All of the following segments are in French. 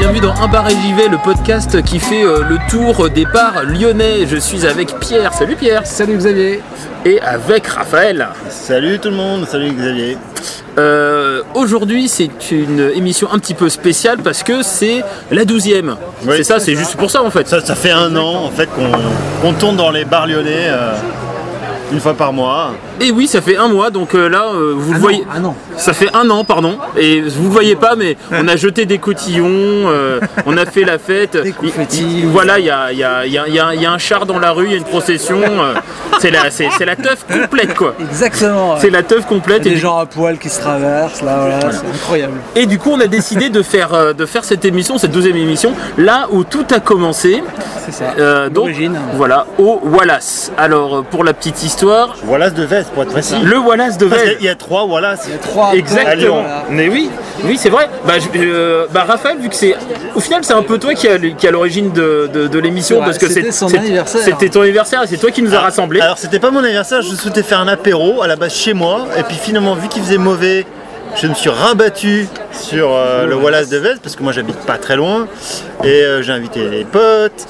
Bienvenue dans Un bar et j'y vais, le podcast qui fait euh, le tour des bars lyonnais. Je suis avec Pierre. Salut Pierre. Salut Xavier. Et avec Raphaël. Salut tout le monde, salut Xavier. Euh, Aujourd'hui, c'est une émission un petit peu spéciale parce que c'est la douzième. Oui. c'est ça, c'est juste pour ça en fait. Ça, ça fait un an en fait qu'on qu'on tourne dans les bars lyonnais euh, une fois par mois. Et oui, ça fait un mois, donc euh, là, euh, vous Ah le non, voyez. ah non. Ça fait un an, pardon. Et vous le voyez pas, mais on a jeté des cotillons, euh, on a fait la fête. Des confettis. Il- il- Voilà, il y a, il y a- il y a- il y a- il y a un char dans la rue, il y a une procession. euh, c'est la, c'est, c'est la teuf complète, quoi. Exactement. C'est la teuf complète. Et des du, gens à poil qui se traversent, là, voilà, c'est incroyable. et du coup, on a décidé de faire, euh, de faire cette émission, cette deuxième émission, là où tout a commencé. C'est ça. Euh, donc, L'origine. voilà, au Wallace. Alors, pour la petite histoire, Wallace de Vest pour être précis. le Wallace de Vez. qu'il y a trois Wallace. Il y a trois Exactement. À Lyon. Voilà. Mais oui, oui, c'est vrai. Bah, je- euh, bah, Raphaël, vu que c'est, au final, c'est un peu toi qui a, qui a l'origine de, de- de l'émission, parce que c'était son anniversaire. C'était ton anniversaire et c'est toi qui nous a rassemblés. Alors c'était pas mon anniversaire, je souhaitais faire un apéro à la base chez moi. Et puis finalement, vu qu'il faisait mauvais, je me suis rabattu sur euh, le Wallace de Vest parce que moi j'habite pas très loin. Et euh, j'ai invité les potes.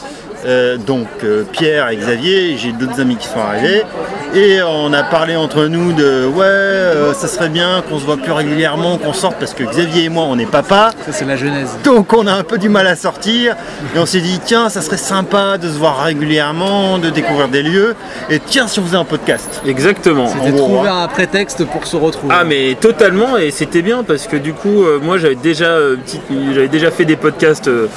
Euh, donc euh, Pierre et Xavier, j'ai d'autres amis qui sont arrivés et on a parlé entre nous de ouais euh, ça serait bien qu'on se voit plus régulièrement, qu'on sorte parce que Xavier et moi on est papa Ça, c'est la genèse. donc on a un peu du mal à sortir et on s'est dit tiens ça serait sympa de se voir régulièrement, de découvrir des lieux et tiens si on faisait un podcast. Exactement. C'était trouver hein. un prétexte pour se retrouver. Ah mais totalement et c'était bien parce que du coup euh, moi j'avais déjà euh, petite- j'avais déjà fait des podcasts euh,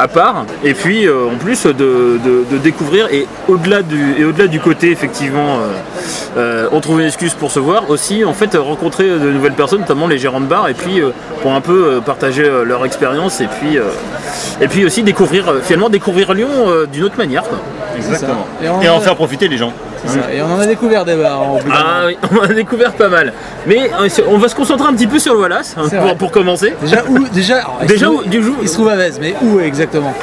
à part et puis euh, en plus de, de- de découvrir et au-delà du et au-delà du côté effectivement euh, euh, on trouve une excuse pour se voir aussi en fait rencontrer de nouvelles personnes notamment les gérants de bar et puis euh, pour un peu euh, partager euh, leur expérience et puis euh, et puis aussi découvrir finalement découvrir Lyon euh, d'une autre manière quoi. Exactement. Et en faire profiter les gens. C'est ça. Et on en a découvert des bars en d'un Ah oui, on a découvert pas mal mais euh, on va se concentrer un petit peu sur le Wallace hein, pour, commencer Déjà où Déjà, alors, où- trouve- du jour- Il se trouve à Vez, mais où exactement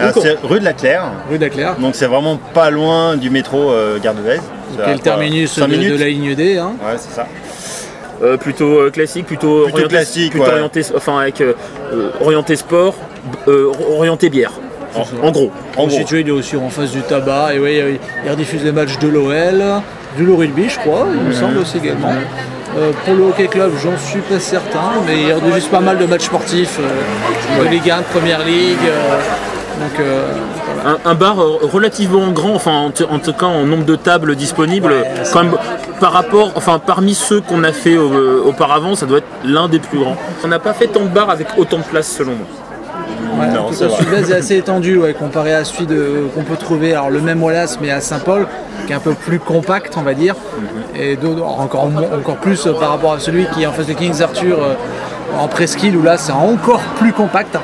Alors, c'est rue de la Claire, Rue d'Aclair. donc c'est vraiment pas loin du métro euh, Gare de Vez. Est le terminus de, de la ligne D. Hein. Ouais c'est ça. Euh, plutôt euh, classique, plutôt, Plutôt orienté, classique, plutôt ouais. orienté, enfin avec euh, euh, orienté sport, euh, orienté bière. En, en gros. En gros. Il est aussi en face du tabac. Et oui, euh, il rediffuse les matchs de l'OL, du rugby, je crois, il me semble aussi également. Euh, pour le hockey club, j'en suis pas certain, mais il rediffuse pas mal de matchs sportifs, euh, de Ligue 1, de Première Ligue. euh, donc voilà. Un, un bar relativement grand, enfin en, tout cas en nombre de tables disponibles, Ouais, quand même, par rapport, enfin parmi ceux qu'on a fait auparavant, ça doit être l'un des plus grands. On n'a pas fait tant de bars avec autant de place selon moi. Ouais, Non, en tout c'est cas, vrai. Sud-Est est assez étendu ouais, comparé à celui de- qu'on peut trouver, alors le même Wallace mais à Saint-Paul, qui est un peu plus compact, on va dire, Mhm. et encore, encore plus euh, par rapport à celui qui est en face de Kings Arthur euh, en presqu'île, où là c'est encore plus compact, Mhm.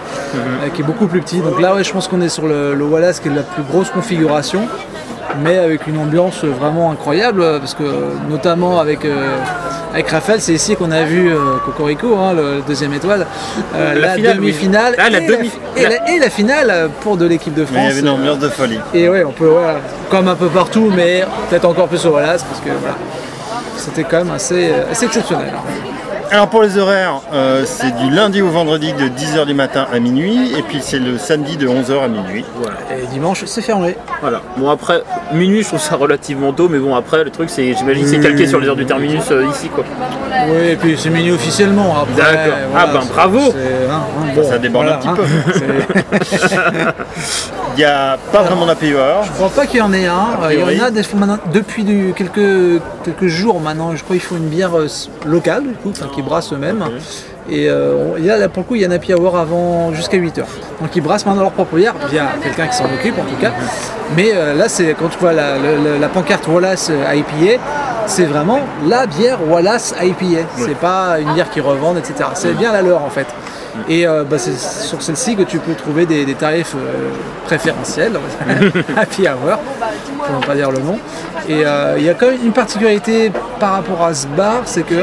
euh, qui est beaucoup plus petit. Donc là, ouais, je pense qu'on est sur le, le Wallace qui est de la plus grosse configuration. Mais avec une ambiance vraiment incroyable, parce que notamment avec, euh, avec Raphaël, c'est ici qu'on a vu euh, Cocorico, hein, le, le deuxième étoile, euh, La la, finale, oui. demi-finale Ah, et, demi- et la- et la finale euh, pour de l'équipe de France. Mais il y avait une ambiance de folie. Et ouais, on peut, voilà, comme un peu partout, mais peut-être encore plus au Wallace, parce que voilà, c'était quand même assez, euh, assez exceptionnel. hein. Alors pour les horaires, euh, c'est du lundi au vendredi de 10h du matin à minuit et puis c'est le samedi de 11h à minuit. Voilà. Et dimanche, c'est fermé. Voilà. Bon après, minuit je trouve ça relativement tôt, mais bon après le truc c'est, j'imagine que c'est calqué sur les heures du terminus euh, ici quoi. Oui, et puis c'est mini officiellement. Après, D'accord. Ah ben, bravo. c'est- hein, hein, bon, Ça déborde un petit hein, c'est- Il n'y a pas vraiment d'API hour. Je crois pas qu'il y en ait un. Il y en a des fois maintenant, depuis du- quelques, quelques jours maintenant. Je crois qu'ils font une bière euh, locale, du coup, enfin, brassent eux-mêmes. Et euh, on- il y a, là, pour le coup, il y a un happy hour avant jusqu'à 8h. Donc ils brassent maintenant leur propre bière, via quelqu'un qui s'en occupe en tout cas. Mais euh, là, c'est quand tu vois la pancarte Wallace euh, IPA, c'est vraiment la bière Wallace IPA. C'est pas une bière qu'ils revendent, etc. C'est bien la leur en fait. Et euh, bah, c'est sur celle-ci que tu peux trouver des, des tarifs euh, préférentiels, happy hour, pour ne pas dire le nom. Et euh, il y a quand même une particularité par rapport à ce bar, c'est que,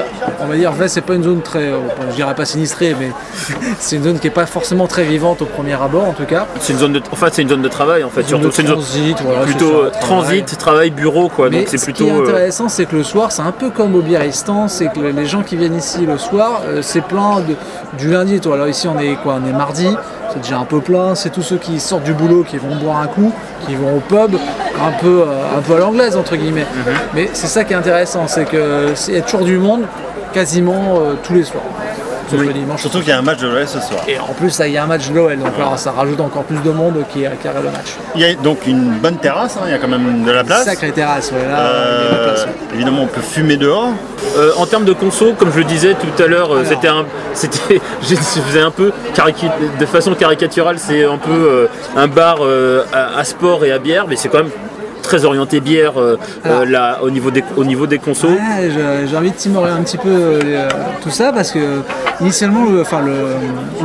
on va dire, Vest, c'est pas une zone très, euh, je dirais pas sinistrée, mais c'est une zone qui est pas forcément très vivante au premier abord en tout cas. C'est une zone de, enfin, c'est une zone de travail en fait. Surtout, de c'est une zone transit, voilà, c'est plutôt ça, travail. transit, travail, bureau quoi. Mais Donc c'est ce plutôt. qui est intéressant, c'est que le soir, c'est un peu comme au Biarristan, c'est que les gens qui viennent ici le soir, euh, c'est plein de- du lundi. Toi. Alors ici, on est quoi On est mardi, c'est déjà un peu plein. C'est tous ceux qui sortent du boulot, qui vont boire un coup, qui vont au pub, un peu, euh, un peu à l'anglaise entre guillemets. Mhm. Mais c'est ça qui est intéressant, c'est que c'est- il y a toujours du monde, quasiment euh, tous les soirs. Oui. dimanche. Surtout qu'il y a un match de l'OL ce soir. Et en plus, là, il y a un match de l'OL, donc alors, ça rajoute encore plus de monde qui, regarde le match. Il y a donc une bonne terrasse, hein, il y a quand même de la place. Sacrée terrasse, ouais, là, il y a de la Euh, place. évidemment, on peut fumer dehors. Euh, en termes de conso, comme je le disais tout à l'heure, euh, Alors. c'était un, c'était, je faisais un peu de façon caricaturale, c'est un peu euh, un bar euh, à, à sport et à bière, mais c'est quand même très orienté bière euh, euh, là, au niveau des, au niveau des consos. Ouais, j'ai envie de timorer un petit peu euh, tout ça parce que initialement, le, enfin, le,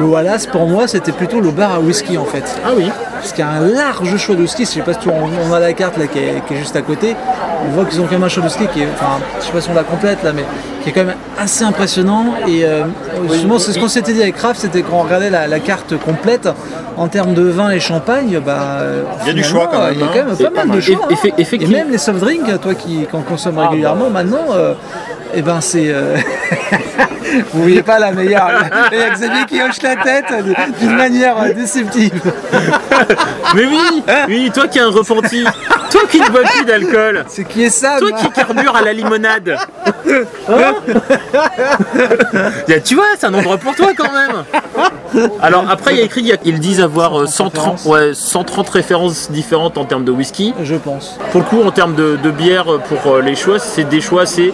le Wallace pour moi c'était plutôt le bar à whisky en fait. Ah oui. Parce qu'il y a un large choix de whisky. Je sais pas si tu, on, on a la carte là qui est, qui est juste à côté. On voit qu'ils ont quand même un choix de qui est, enfin, je sais pas si on la complète là, mais qui est quand même assez impressionnant. Et euh, justement, c'est ce qu'on s'était dit avec Kraft, c'était qu'on regardait la, la carte complète en termes de vin et champagne. Bah, Il y a du choix quand même, Il y a hein. quand même pas pas mal de choix. Eff- hein. Et même les soft drinks, toi qui en consommes Ah, régulièrement maintenant, euh, eh ben c'est. euh, Vous voyez pas la meilleure. Il y a Xavier qui hoche la tête d'une manière déceptive. Mais oui, oui, toi qui es un repenti, toi qui ne bois plus d'alcool, C'est qui est ça toi qui carbure à la limonade. Hein tu vois, c'est un endroit pour toi quand même. Alors après, il y a écrit, il y a- ils disent avoir euh, 130, ouais, 130 références différentes en termes de whisky. Je pense. Pour le coup, en termes de, de bière, pour euh, les choix, c'est des choix assez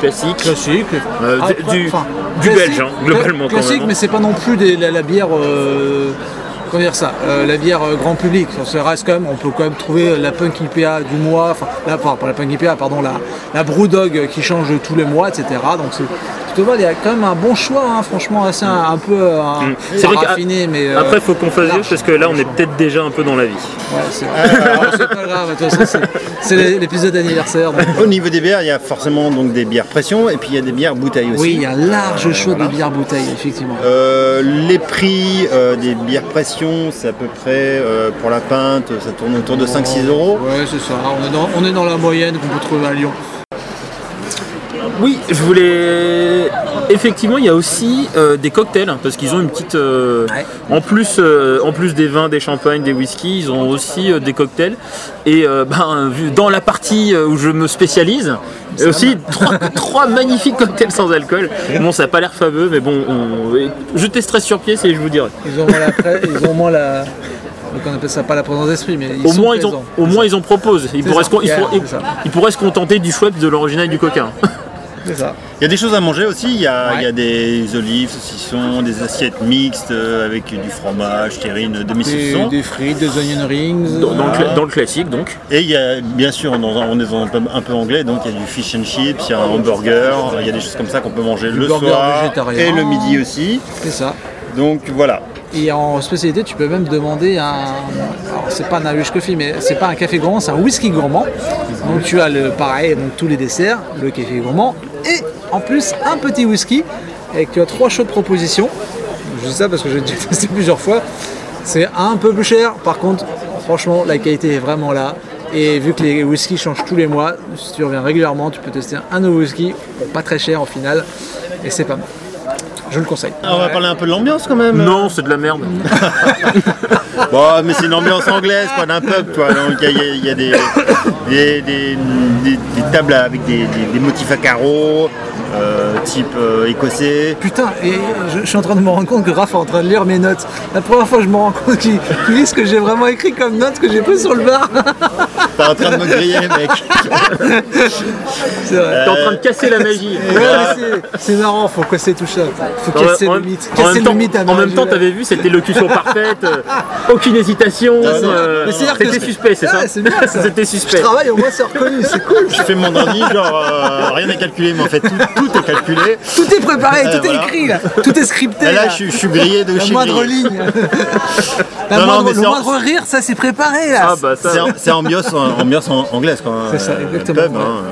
classiques. Classique. Euh, Ah, du- enfin, du classique- belge, hein, globalement, quand Classique, même, hein. mais c'est pas non plus des- la, la bière. euh, comment dire ça euh, La bière euh, grand public. Ça reste quand même. On peut quand même trouver la Punk IPA du mois. Enfin, la, pas la Punk IPA, pardon, la, la Brewdog qui change tous les mois, etc. Donc il y a quand même un bon choix, hein, franchement, assez un, un peu euh, un- Mm. C'est vrai qu'à- raffiné, mais. euh, Après, il faut qu'on fasse large. parce que là, on est peut-être déjà un peu dans la vie. ouais, c'est pas grave, de toute façon, c'est- l'épisode d'anniversaire. donc- Au niveau des bières, il y a forcément donc des bières pression et puis il y a des bières bouteilles aussi. Oui, il y a un large choix de bières bouteilles, effectivement. Euh, les prix euh, des bières pression, c'est à peu près euh, pour la pinte, ça tourne autour de 5-6 euros. Ouais, c'est ça. On est, dans, on est dans la moyenne qu'on peut trouver à Lyon. Oui, je voulais. Effectivement, il y a aussi euh, des cocktails parce qu'ils ont une petite. euh, Ouais. En plus, euh, en plus des vins, des champagnes, des whiskies, ils ont aussi des cocktails. Et ben, dans la partie où je me spécialise, aussi trois, trois magnifiques cocktails sans alcool. Bon, ça n'a pas l'air fameux, mais bon, on- je testerai sur pied et je vous dirai. Ils ont au moins la, pré- ils ont au moins la, donc on appelle ça pas la présence d'esprit, mais ils Au sont moins, ils ont, au moins, ils en proposent. Ils pourraient, se, ils Yeah, pourraient- c'est ça. ils pourraient se contenter du Schweppes, de l'original et du coquin. C'est ça. Il y a des choses à manger aussi, il y a, Ouais. il y a des olives, saucissons, des assiettes mixtes euh, avec du fromage, terrine, Des, demi-saucisson. des frites, des onion rings. Dans, dans le, cla- dans le classique, donc. Et il y a bien sûr, dans un- on est dans un peu, un peu anglais, donc il y a du fish and chips, il y a un hamburger, il y a des choses comme ça qu'on peut manger le soir végétarien. et le midi aussi. C'est ça. Donc voilà. Et en spécialité, tu peux même demander un. Alors, c'est pas un Irish coffee, mais c'est pas un café gourmand, c'est un whisky gourmand. Donc, tu as le pareil, donc tous les desserts, le café gourmand, et en plus, un petit whisky. Et tu as trois chaudes propositions. Je dis ça parce que j'ai déjà testé plusieurs fois. C'est un peu plus cher, par contre, franchement, la qualité est vraiment là. Et vu que les whiskies changent tous les mois, si tu reviens régulièrement, tu peux tester un nouveau whisky, bon, pas très cher au final, et c'est pas mal. Je le conseille. On va parler un peu de l'ambiance quand même. Non, c'est de la merde. Bon, mais c'est une ambiance anglaise, pas d'un pub, quoi. Donc il y a, des, des, des- des- tables avec des motifs à carreaux, euh, type euh, écossais. Putain, et je, je suis en train de me rendre compte que Raph est en train de lire mes notes. La première fois, je me rends compte qu'il qu'il lit ce que j'ai vraiment écrit comme notes que j'ai pris sur le bar. T'es en train de me griller, mec. C'est vrai. T'es en train de casser la magie. Ouais, mais c'est- marrant, faut casser tout ça. Faut casser en, le mythe. en Casser même le temps, mythe à en même Marie temps, Julia. t'avais vu cette élocution parfaite, euh, aucune hésitation. euh, C'était suspect, c'est ça. C'était Je suspect. travaille, au moins c'est reconnu, c'est cool. Je fais mon ordi, genre euh, rien à calculer, mais en fait tout, tout est calculé. Tout est préparé, tout voilà. est écrit, là. tout est scripté. Et là, je, suis- je suis grillé de La chez moindre grillé. ligne. La Non, non, moindre- mais le moindre rire, ça c'est préparé là. Ah bah ça. C'est ambiance, ambiance en- anglaise quoi. C'est ça, exactement, pub, ouais. hein.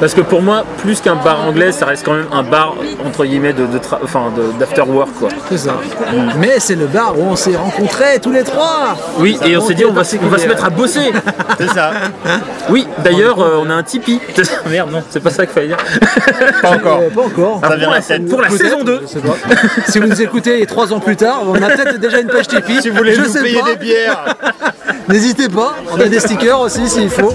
Parce que pour moi, plus qu'un bar anglais, ça reste quand même un bar entre guillemets de, de tra- enfin d'after work quoi. C'est ça. Mais c'est le bar où on s'est rencontrés tous les trois. Oui, Ça et on s'est dit on va, s- on va se mettre à bosser. C'est ça. Oui, d'ailleurs, euh, on a un Tipeee. Merde, non, c'est pas ça qu'il fallait dire. Pas encore. Euh, pas encore. Ça Ah, vient pour la tête. pour la saison 2. je sais pas. si vous nous écoutez trois ans plus tard, on a peut-être déjà une page Tipeee. Si vous voulez je nous sais payer pas. des bières, N'hésitez pas. On a des stickers aussi s'il faut.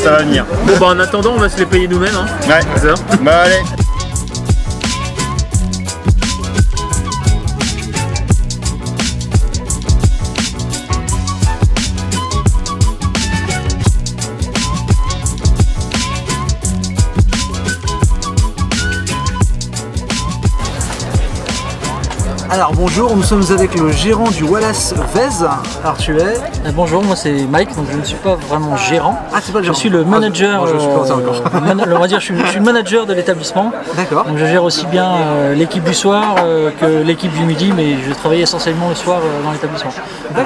ça va venir. Bon bah en attendant, on va se les payer nous-mêmes. Hein. Ouais. Ça Bah allez. Alors bonjour, nous sommes avec le gérant du Wallace Vez. Alors tu es. Euh, Bonjour, moi c'est Mike, donc je ne suis pas vraiment gérant. Ah, c'est pas le Je gérant. suis le Ah, manager. je suis pas ça encore. euh, man- on va dire, je suis, je suis le manager de l'établissement. D'accord. Donc je gère aussi bien euh, l'équipe du soir euh, que l'équipe du midi, mais je travaille essentiellement le soir dans l'établissement.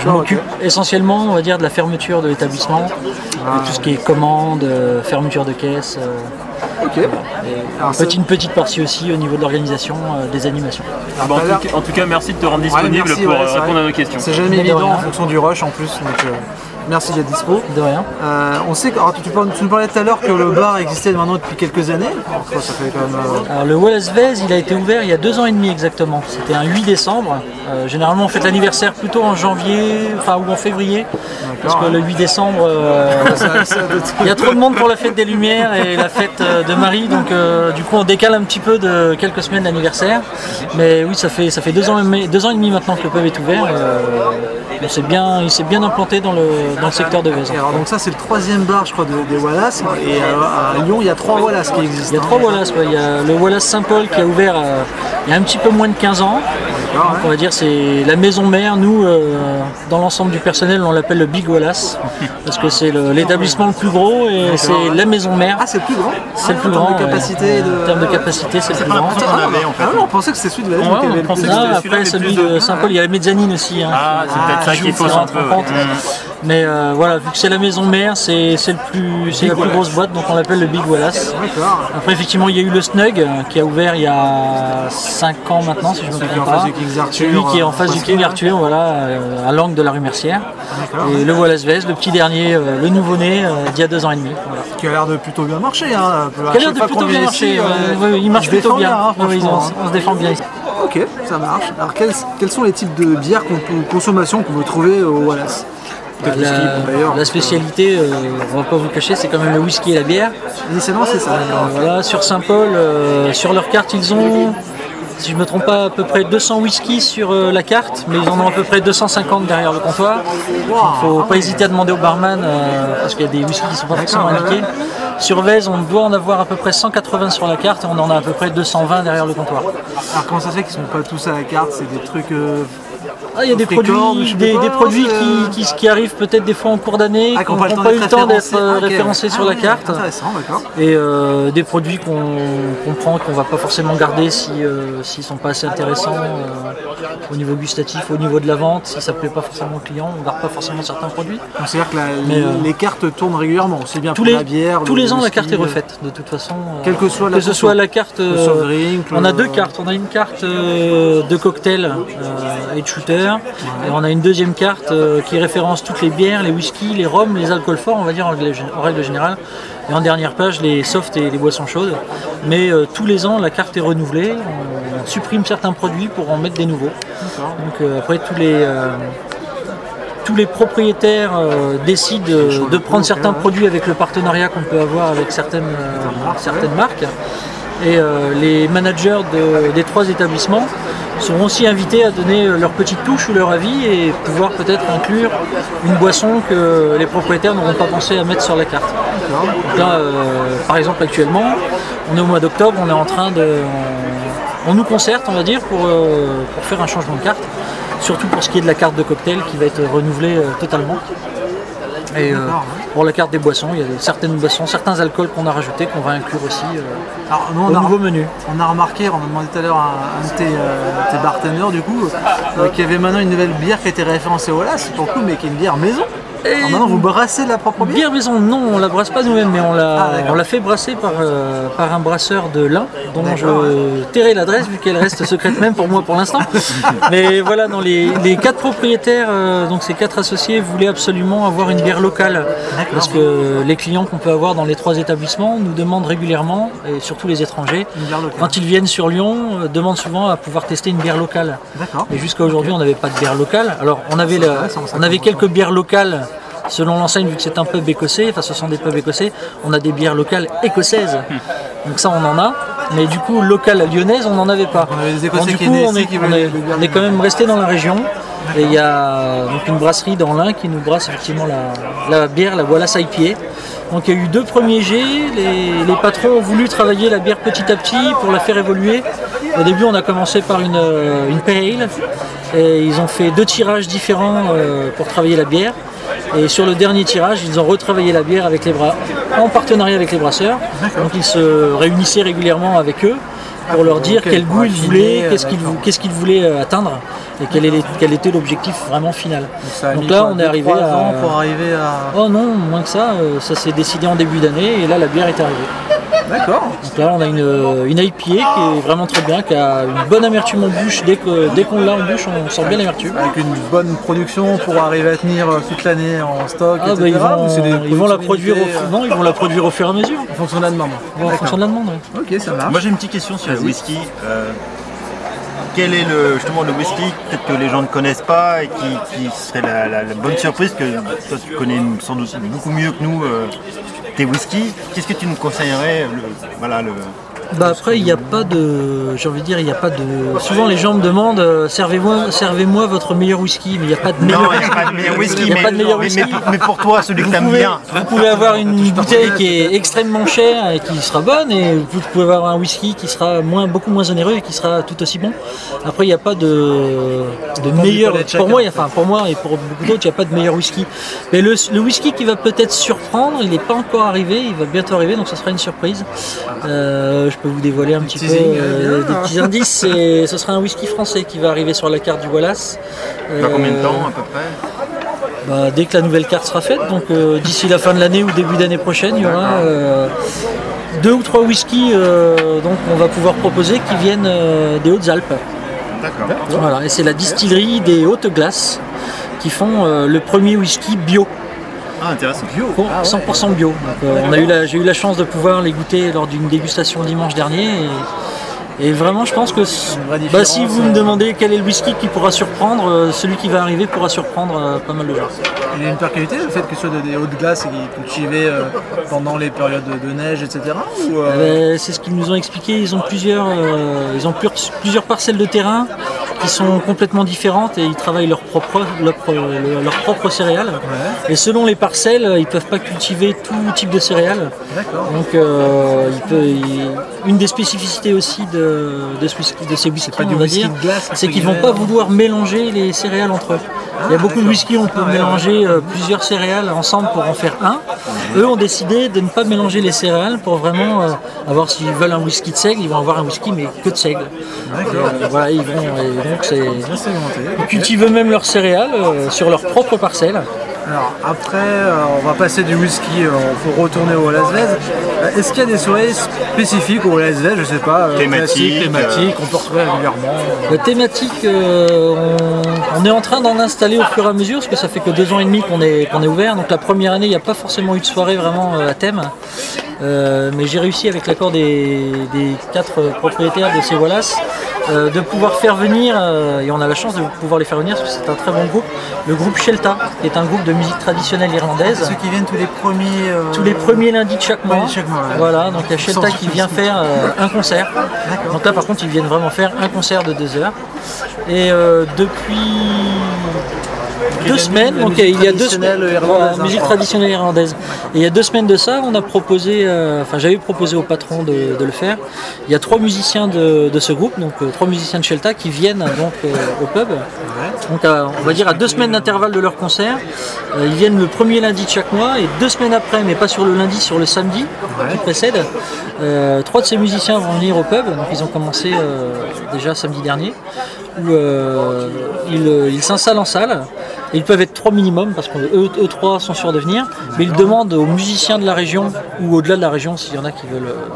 Je m'occupe essentiellement, on va dire, de la fermeture de l'établissement, Ah. de tout ce qui est commande, fermeture de caisse. Ok. et Alors, petite- une petite partie aussi au niveau de l'organisation euh, des animations. Alors, Bon, en, tout, cas- en tout cas, merci de te rendre Ouais, disponible merci, pour ouais, euh, répondre vrai. à nos questions. C'est jamais Mais de évident en fonction du rush en plus. Donc, euh, merci d'être dispo. De rien. Euh, on sait que alors, tu, tu parles- tu nous parlais tout à l'heure que le bar existait maintenant depuis quelques années. Alors, quoi, ça fait quand même. euh, Alors le Wallace Vez, il a été ouvert il y a deux ans et demi exactement. C'était un 8 décembre. Euh, généralement on fête l'anniversaire plutôt en janvier, enfin ou en février. Parce que le 8 décembre, il y a trop de monde pour la fête des Lumières et la fête de Marie. Donc du coup on décale un petit peu de quelques semaines d'anniversaire. Mais oui, ça fait, ça fait deux, ans, et demi- deux ans et demi maintenant que le pub est ouvert. Et, on s'est bien, il s'est bien implanté dans le, dans le secteur de alors, donc ça c'est le troisième bar je crois de- des Wallace. Et euh, à Lyon il y a trois Wallace qui existent. Il y a trois hein. Wallace. ouais. Il y a le Wallace Saint-Paul qui a ouvert euh, il y a un petit peu moins de 15 ans. Donc, ouais. on va dire c'est la maison mère. Nous, euh, dans l'ensemble du personnel, on l'appelle le Big Wallace parce que c'est l'établissement le plus gros et c'est la maison mère. Ah c'est le plus grand C'est le Ah, plus en termes grand. de ouais. capacité. de- En termes de capacité, c'est le plus grand. l'impression qu'on avait en fait. Ah ouais, on pensait que c'était celui de Ouais, on pensait que c'était Ah, qui est celui de- de Saint-Paul, il y a la mezzanine aussi. hein. Ah, un peu. ouais. Mais euh, voilà, vu que c'est la maison mère, c'est la plus grosse boîte, donc on l'appelle le Big Wallace. Après, effectivement, il y a eu le Snug euh, qui a ouvert il y a 5 ans maintenant, si je me qui est trompe pas. Celui qui est en face du King. Arthur, voilà, euh, à l'angle de la rue Mercière. Et le Wallace Vez, le petit dernier, le nouveau-né, d'il y a deux ans et demi. Voilà. Qui a l'air de plutôt bien marcher. Hein. Qui a l'air de plutôt bien marcher, euh, il marche plutôt bien. hein, ont- franchement, on se défend bien ici. Ok, ça marche. Alors quels, quels sont les types de bières peut, consommation qu'on peut trouver au Wallace Peut-être La, spécialité, euh, on va pas vous cacher, c'est quand même le whisky et la bière. Initialement c'est ça. d'accord. Voilà, sur Saint-Paul, euh, sur leur carte, ils ont, si je me trompe pas, à peu près 200 whisky sur euh, la carte, mais ils en ont à peu près 250 derrière le comptoir. Il faut pas hésiter à demander au barman, euh, parce qu'il y a des whiskies qui sont pas forcément indiqués. Sur Vez, on doit en avoir à peu près 180 sur la carte et on en a à peu près 220 derrière le comptoir. Alors comment ça se fait qu'ils sont pas tous à la carte? C'est des trucs. Ah, il y a des produits, des, pas, des produits qui, qui- qui arrivent peut-être des fois en cours d'année, Ah, qui n'ont pas eu le temps d'être référencés. Ah, référencés sur Ah la oui, carte. Et euh, des produits qu'on prend, qu'on va pas forcément garder si, euh, s'ils sont pas assez intéressants euh, au niveau gustatif, au niveau de la vente, si ça plaît pas forcément au client, on garde pas forcément certains produits. Donc c'est-à-dire que la- Mais, euh, les cartes tournent régulièrement, aussi bien Tous pour les, la bière. tous le les ans, la carte est le- refaite, de toute façon. euh, Quelle que soit la que ce soit la carte. Euh, drink, on a deux cartes. On a une carte euh, de cocktail euh, et de shooter, et on a une deuxième carte euh, qui référence toutes les bières, les whiskies, les rhums, les alcools forts, on va dire en règle générale. Et en dernière page, les softs et les boissons chaudes. Mais euh, tous les ans, la carte est renouvelée. On supprime certains produits pour en mettre des nouveaux. Donc euh, après, tous les euh, tous les propriétaires décident de prendre certains produits avec le partenariat qu'on peut avoir avec certaines, certaines marques. Et euh, les managers de- des trois établissements seront aussi invités à donner euh, leur petite touche ou leur avis et pouvoir peut-être inclure une boisson que les propriétaires n'auront pas pensé à mettre sur la carte. Donc là, euh, par exemple, actuellement, on est au mois d'octobre, on est en train de. On, nous concerte, on va dire, pour, faire un changement de carte, surtout pour ce qui est de la carte de cocktail qui va être renouvelée totalement. Et, euh, pour la carte des boissons, il y a certaines boissons, certains alcools qu'on a rajoutés qu'on va inclure aussi euh, Alors, nous, on au a, nouveau menu. on a remarqué, on a demandé tout à l'heure à un de tes, euh, tes bartenders du coup, euh, qu'il y avait maintenant une nouvelle bière qui était référencée au LAS, pour le coup, mais qui est une bière maison. Alors maintenant, vous brassez la propre bière Bière maison, non, on la brasse pas nous-mêmes, mais on Ah, l'a, on l'a fait brasser par, euh, par un brasseur de lin, dont je tairai l'adresse vu qu'elle reste secrète même pour moi pour l'instant. mais voilà, dans les, les quatre propriétaires, euh, donc ces quatre associés, voulaient absolument avoir une bière locale. Parce que les clients qu'on peut avoir dans les trois établissements nous demandent régulièrement, et surtout les étrangers, quand ils viennent sur Lyon, euh, demandent souvent à pouvoir tester une bière locale. D'accord. Et jusqu'à aujourd'hui, on n'avait pas de bière locale. Alors, on avait, la- on avait quelques bières locales. Selon l'enseigne, vu que c'est un pub écossais, enfin ce sont des pubs écossais, on a des bières locales écossaises. Donc ça, on en a. Mais du coup, locale lyonnaise, on n'en avait pas. On avait des Écossais Donc, du coup, on est, qui on voulaient est- des bières on est quand même resté dans la région. Et il y a donc une brasserie dans l'Ain qui nous brasse effectivement la, la bière, la Wallace IPA. Donc il y a eu deux premiers jets, les, les patrons ont voulu travailler la bière petit à petit pour la faire évoluer. Au début on a commencé par une, euh, une pale ale et ils ont fait deux tirages différents euh, pour travailler la bière. Et sur le dernier tirage, ils ont retravaillé la bière avec les bras, en partenariat avec les brasseurs. Donc ils se réunissaient régulièrement avec eux pour leur dire quel goût ils voulaient, euh, qu'est-ce qu'ils d'accord. qu'est-ce qu'ils voulaient euh, atteindre et quel, est- quel était l'objectif vraiment final. Donc là, on est arrivé trois à- ans pour arriver à. Oh non, moins que ça, euh, ça s'est décidé en début d'année et là la bière est arrivée. D'accord. Donc là on a une, euh, une IPA qui est vraiment très bien, qui a une bonne amertume en bouche. Dès que dès qu'on l'a en bouche, on sent bien l'amertume. Avec une bonne production pour arriver à tenir euh, toute l'année en stock, Ah, etc. bah, ils, vont, ils vont la produire au, non, ils vont la produire au fur et à mesure, euh, en fonction de la demande. en fonction de la demande. ouais. Ok, ça marche. Moi j'ai une petite question sur le whisky. Euh, quel est le, justement le whisky peut-être que les gens ne connaissent pas et qui, qui serait la, la- la bonne surprise que toi tu connais sans doute beaucoup mieux que nous euh, tes whisky. Qu'est-ce que tu nous conseillerais le, voilà, le, Bah après, il n'y a pas de. J'ai envie de dire, il n'y a pas de. Souvent, les gens me demandent euh, servez-moi servez votre meilleur whisky, mais il n'y a pas de meilleur. Non, il n'y a pas de meilleur whisky, Il y a mais, pas de meilleur mais- whisky. mais- mais pour toi, celui que Vous t'aimes pouvez, bien. vous pouvez avoir une bouteille qui est extrêmement chère et qui sera bonne, et vous pouvez avoir un whisky qui sera moins, beaucoup moins onéreux et qui sera tout aussi bon. Après, il n'y a pas de, de meilleur. Pour moi, il y a- enfin, pour moi et pour beaucoup d'autres, il n'y a pas de meilleur whisky. Mais le, le whisky qui va peut-être surprendre, il n'est pas encore arrivé, il va bientôt arriver, donc ça sera une surprise. Euh, je peux vous dévoiler un petit peu euh, bien. des petits indices. et ce sera un whisky français qui va arriver sur la carte du Wallace. Dans combien de Euh, temps à peu près bah, dès que la nouvelle carte sera faite, donc euh, d'ici la fin de l'année ou début d'année prochaine, il y aura euh, deux ou trois whiskies euh, donc on va pouvoir proposer qui viennent euh, des Hautes-Alpes. D'accord. Voilà, et c'est la distillerie des Hautes Glaces qui font euh, le premier whisky bio, Ah, intéressant. con- 100% bio. Donc, euh, on a eu la- j'ai eu la chance de pouvoir les goûter lors d'une dégustation dimanche dernier. Et, et vraiment, je pense que bah, si vous me euh, demandez quel est le whisky qui pourra surprendre, euh, celui qui va arriver pourra surprendre euh, pas mal de gens. Il y a une particularité le fait que ce soit des hautes glaces et qu'ils cultivaient euh, pendant les périodes de, de neige, etc. Ou, euh, Euh, c'est ce qu'ils nous ont expliqué. Ils ont plusieurs, euh, ils ont plusieurs parcelles de terrain qui sont complètement différentes et ils travaillent leur propre, leur, leur- propre céréales. Et selon les parcelles, ils peuvent pas cultiver tout type de céréales. Donc, euh, il peut- il- une des spécificités aussi de, de, ce whisky- de ces whiskies, pas du on va whisky dire, de glace, c'est qu'ils vont guillemets, pas vouloir mélanger les céréales entre eux. Il y a beaucoup de whisky, on peut Ah mélanger euh, plusieurs céréales ensemble pour en faire un. Eux ont décidé de ne pas mélanger les céréales pour vraiment euh, avoir, s'ils veulent un whisky de seigle, ils vont avoir un whisky mais que de seigle. Euh, voilà, ils vont, donc c'est. Bien segmenté. Ils cultivent eux-mêmes leurs céréales euh, sur leur propre parcelle. Alors après, euh, on va passer du whisky, euh, on peut retourner au Las Vegas. Euh, Est-ce qu'il y a des soirées spécifiques au Las Vegas Je sais pas, euh, Thématiques, thématiques, on peut retrouver régulièrement. La thématique, euh, on, on est en train d'en installer au fur et à mesure, parce que ça fait que deux ans et demi qu'on est, qu'on est ouvert. Donc la première année, il n'y a pas forcément eu de soirée vraiment euh, à thème. Euh, mais j'ai réussi avec l'accord des, des quatre euh, propriétaires de ces Wallace euh, de pouvoir faire venir, euh, et on a la chance de pouvoir les faire venir parce que c'est un très bon groupe, le groupe Shelta, qui est un groupe de musique traditionnelle irlandaise. Ceux qui viennent tous les premiers. euh, Tous les premiers lundis de chaque mois. de chaque mois, ouais. Voilà, donc il y a Shelta qui vient faire un concert. Donc là, par contre, ils viennent vraiment faire un concert de deux heures. Et depuis deux semaines, donc musique il y a deux traditionnelle semaines, voilà, hein, musique traditionnelle irlandaise. Et il y a deux semaines de ça, on a proposé, euh, enfin j'avais proposé au patron de, de le faire. Il y a trois musiciens de, de ce groupe, donc euh, trois musiciens de Shelta qui viennent donc euh, au pub Donc à- on va dire à deux semaines d'intervalle de leur concert. Ils viennent le premier lundi de chaque mois et deux semaines après, mais pas sur le lundi, sur le samedi qui précède, trois de ces musiciens vont venir au pub. Donc ils ont commencé déjà samedi dernier, où euh, ils euh, ils s'installent en salle. Ils peuvent être trois minimum parce qu'eux eux trois sont sûrs de venir, mais ils demandent aux musiciens de la région ou au-delà de la région s'il y en a qui veulent euh,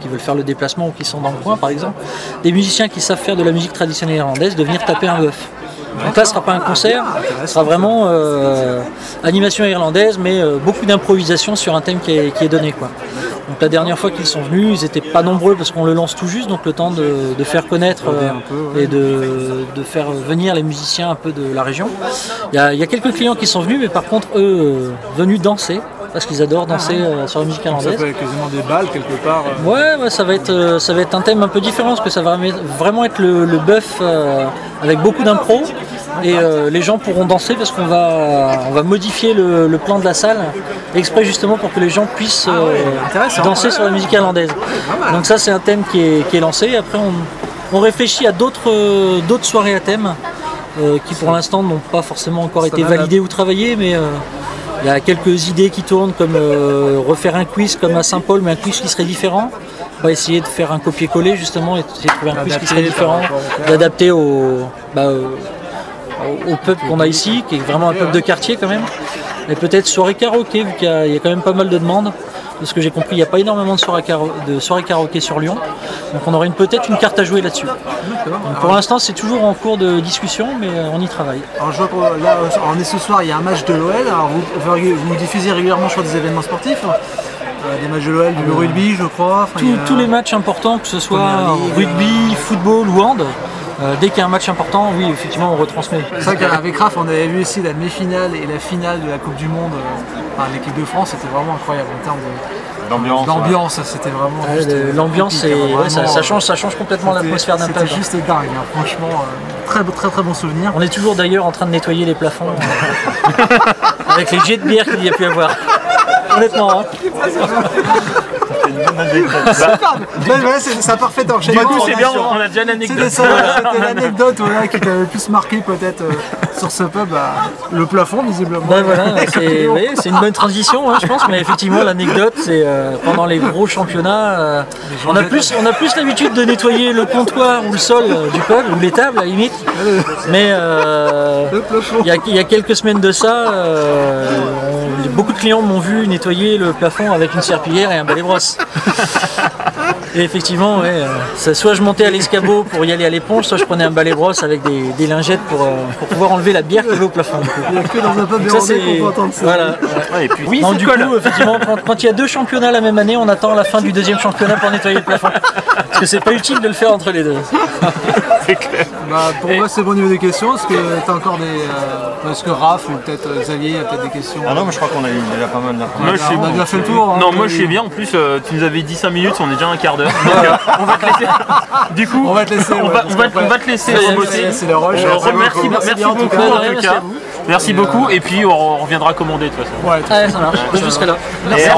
qui veulent faire le déplacement ou qui sont dans le coin par exemple, des musiciens qui savent faire de la musique traditionnelle irlandaise de venir taper un bœuf. Donc là, ce sera pas un concert, ce sera vraiment euh, animation irlandaise, mais euh, beaucoup d'improvisation sur un thème qui est, qui est donné. Quoi. Donc la dernière fois qu'ils sont venus, ils n'étaient pas nombreux parce qu'on le lance tout juste, donc le temps de, de faire connaître euh, et de, de faire venir les musiciens un peu de la région. Il y a, il y a quelques clients qui sont venus, mais par contre, eux, venus danser, parce qu'ils adorent danser euh, sur la musique Ça irlandaise. peut être quasiment des balles quelque part. euh. Ouais, ouais, ça va être euh, ça va être un thème un peu différent parce que ça va vraiment être le, le bœuf avec beaucoup d'impro et les gens pourront danser parce qu'on va on va modifier le, le plan de la salle exprès justement pour que les gens puissent intéressant. danser sur la musique irlandaise. Donc ça c'est un thème qui est, qui est lancé. Après on, on réfléchit à d'autres d'autres soirées à thème euh, qui pour l'instant n'ont pas forcément encore été va la- validées ou travaillées mais euh, il y a quelques idées qui tournent comme euh, refaire un quiz comme à Saint-Paul, mais un quiz qui serait différent. On va essayer de faire un copier-coller justement et essayer de trouver un quiz qui serait différent, d'adapter au, bah, au, au peuple qu'on a ici, qui est vraiment un peuple de quartier quand même. Et peut-être soirée karaoké, vu qu'il y a quand même pas mal de demandes. De ce que j'ai compris, il n'y a pas énormément de soirées, de soirées karaoké sur Lyon. Donc on aurait peut-être une carte à jouer là-dessus. Donc pour l'instant, c'est toujours en cours de discussion, mais euh, on y travaille. Alors je vois que là, on est ce soir, il y a un match de l'OL. Alors vous, vous, diffusez régulièrement sur des événements sportifs Euh, Des matchs de l'OL, du rugby, je crois. Enfin, Tous- a- les matchs importants, que ce soit rugby, football ou hand, euh, dès qu'il y a un match important, oui, effectivement, on retransmet. C'est vrai qu'avec Raph, on avait vu aussi la demi-finale et la finale de la Coupe du Monde euh, l'équipe de France. C'était vraiment incroyable en termes de- L'ambiance. d'ambiance. C'était vraiment. Ouais, L'ambiance, hein, ouais, ça, change, ça change complètement l'atmosphère d'un pub. C'était juste dingue, hein, franchement. euh, très, très très bon souvenir. On est toujours d'ailleurs en train de nettoyer les plafonds euh, avec les jets de bière qu'il y a pu avoir. Honnêtement, hein. Ouais, ouais, c'est c'est un parfait enchaînement. Du coup, c'est bien, on a déjà l'anecdote. c'était l'anecdote voilà, qui t'avait le plus marqué peut-être euh, sur ce pub. bah, le plafond, visiblement. Ben voilà, c'est une bonne transition, hein, je pense, mais effectivement, l'anecdote, c'est euh, pendant les gros championnats, euh, on a plus, on a plus l'habitude de nettoyer le comptoir ou le sol euh, du pub, ou les tables à la limite, mais il y, a, il y a quelques semaines de ça, on- beaucoup de clients m'ont vu nettoyer le plafond avec une serpillière et un balai brosse. Et effectivement, ouais, euh, ça- soit je montais à l'escabeau pour y aller à l'éponge, soit je prenais un balai brosse avec des, des lingettes pour, euh, pour pouvoir enlever la bière qui va au plafond. Il n'y a que dans un pub Ça, c'est- irlandais qu'on peut entendre ça. Voilà. Ouais, et puis, oui, Non, du colle. coup, effectivement, quand, quand il y a deux championnats la même année, on attend la fin du deuxième championnat pour nettoyer le plafond. Parce que c'est pas utile de le faire entre les deux. Bah, pour moi, c'est bon niveau des questions. Est-ce que tu as encore des. euh, Est-ce que Raph ou peut-être euh, Xavier a peut-être des questions Ah non, mais je crois qu'on a eu déjà pas mal d'informations. Moi, je suis On a déjà fait le tour. hein. Non, moi je suis bien. En plus, euh, tu nous avais dit 5 minutes, on est déjà un quart d'heure. Euh, on va te laisser. Du coup, On va te laisser, on, va, te laisser C'est- le rush. Euh, Merci merci, beaucoup. merci, Merci bien, en tout beaucoup cas. en Ouais, tout merci. Merci beaucoup. Et puis on, reviendra commander de toute façon. Ouais, ça marche. Je serai là. Merci.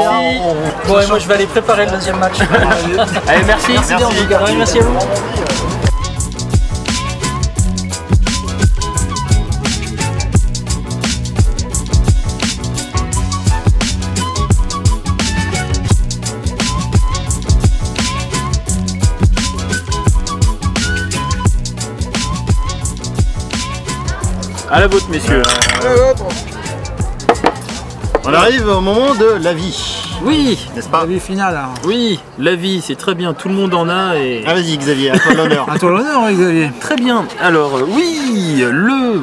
Bon, et moi, je vais aller préparer le deuxième match. Allez, merci. Merci bien. Ouais, merci à vous. À la vôtre, messieurs. On arrive au moment de la vie, Oui, n'est-ce La pas vie finale. hein. oui, la vie, c'est très bien. Tout le monde en a et. Ah vas-y Xavier, à toi l'honneur. À toi l'honneur, oui, Xavier. Très bien. Alors, euh, oui, le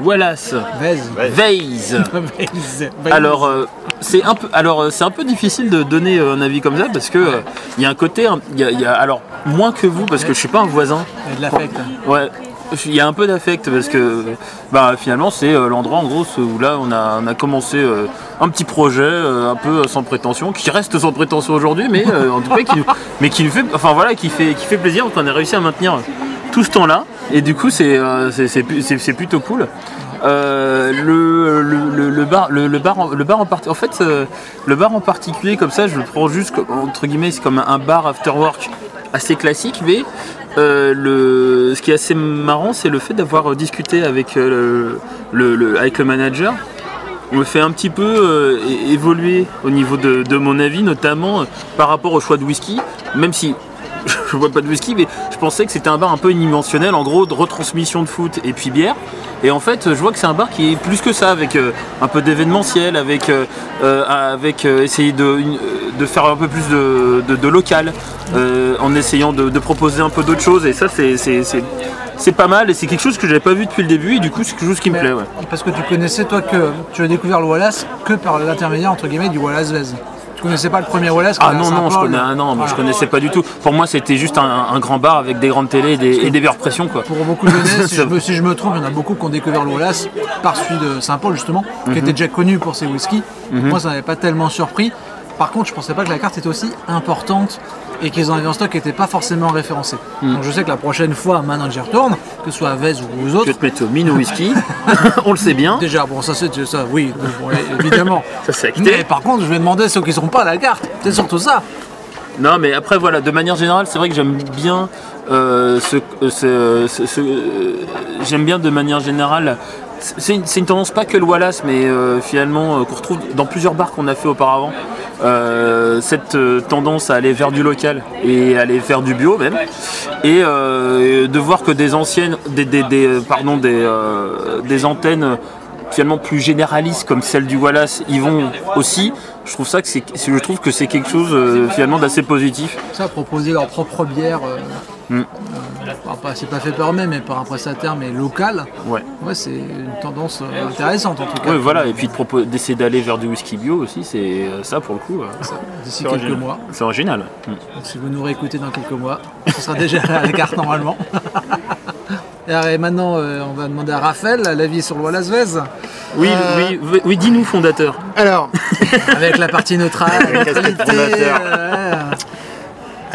Wallace Vez. Ouais. Vase. Alors euh, c'est un peu, alors euh, c'est un peu difficile de donner euh, un avis comme ça parce que euh, il y a un côté, hein, il y a- il y a- alors moins que vous parce que je suis pas un voisin. Il y a de l'affect. Ouais, il y a un peu d'affect parce que bah, finalement c'est euh, l'endroit en gros où là on a, commencé euh, un petit projet euh, un peu sans prétention, qui reste sans prétention aujourd'hui, mais en tout cas qui, mais qui fait, enfin voilà, qui fait, qui fait plaisir. Donc on a réussi à maintenir tout ce temps-là et du coup c'est c'est- plutôt cool. Le, bar en, en fait le bar en particulier comme ça je le prends juste entre guillemets c'est comme un bar after work assez classique mais euh, ce qui est assez marrant, c'est le fait d'avoir discuté avec, euh, le, avec manager. On me fait un petit peu euh, évoluer au niveau de, mon avis, notamment euh, par rapport au choix de whisky, même si je vois pas de whisky, mais je pensais que c'était un bar un peu unidimensionnel, en gros de retransmission de foot et puis bière. Et en fait, je vois que c'est un bar qui est plus que ça, avec euh, un peu d'événementiel, avec, euh, euh, avec euh, essayer de, une- de faire un peu plus de, de- de local, en essayant de, de proposer un peu d'autres choses. Et ça, c'est- c'est c'est- c'est pas mal, et c'est quelque chose que j'avais pas vu depuis le début, et du coup, c'est quelque chose qui me plaît. Ouais. Parce que tu connaissais, toi, que tu as découvert le Wallace que par l'intermédiaire, entre guillemets, du Wallace Vez. Tu connaissais pas le premier Wallace Ah non, non, je connais, ah non, moi je Voilà. connaissais pas du tout. Pour moi, c'était juste un, un grand bar avec des grandes télés et des, et des bières pression, quoi. Pour beaucoup de jeunesse, si, je me, si je me trompe, il y en a beaucoup qui ont découvert le Wallace par celui de Saint-Paul justement, Mhm. qui était déjà connu pour ses whiskies. Moi, ça m'avait pas tellement surpris. Par contre, je pensais pas que la carte était aussi importante et qu'ils en avaient en stock qui n'étaient pas forcément référencés. Mhm. Donc je sais que la prochaine fois, maintenant que j'y retourne, que ce soit à Vez ou aux Je autres, vais te mettre au Mino Whisky, on le sait bien, déjà, bon, ça c'est ça, oui, bon, évidemment. ça c'est. Mais par contre, je vais demander ceux qui seront pas à la carte. C'est surtout ça. Non, mais après, voilà, de manière générale, c'est vrai que j'aime bien euh, ce. euh, ce- j'aime bien de manière générale. C'est une, tendance pas que le Wallace, mais euh, finalement euh, qu'on retrouve dans plusieurs bars qu'on a fait auparavant. Euh, cette tendance à aller vers du local et aller vers du bio même, et de voir que des anciennes, des, pardon, des, antennes finalement plus généralistes comme celle du Wallace y vont aussi. Je trouve ça que c'est, je trouve que c'est quelque chose finalement d'assez positif. Ça, proposer leur propre bière, Mm. euh, pas- c'est pas fait par eux-mêmes, mais par un prestataire, mais local, Ouais. ouais, c'est une tendance euh, intéressante en tout cas. Ouais, voilà, et puis d'essayer d'aller vers du whisky bio aussi, c'est euh, ça pour le coup. euh, D'ici c'est quelques original. mois. C'est original. Mm. Donc, si vous nous réécoutez dans quelques mois, ce sera déjà à la carte normalement. Et maintenant, euh, on va demander à Raphaël l'avis sur le Wallace Vez, Oui, Euh, oui, oui, oui, dis-nous fondateur. Alors, avec la partie neutrale, fondateur. euh,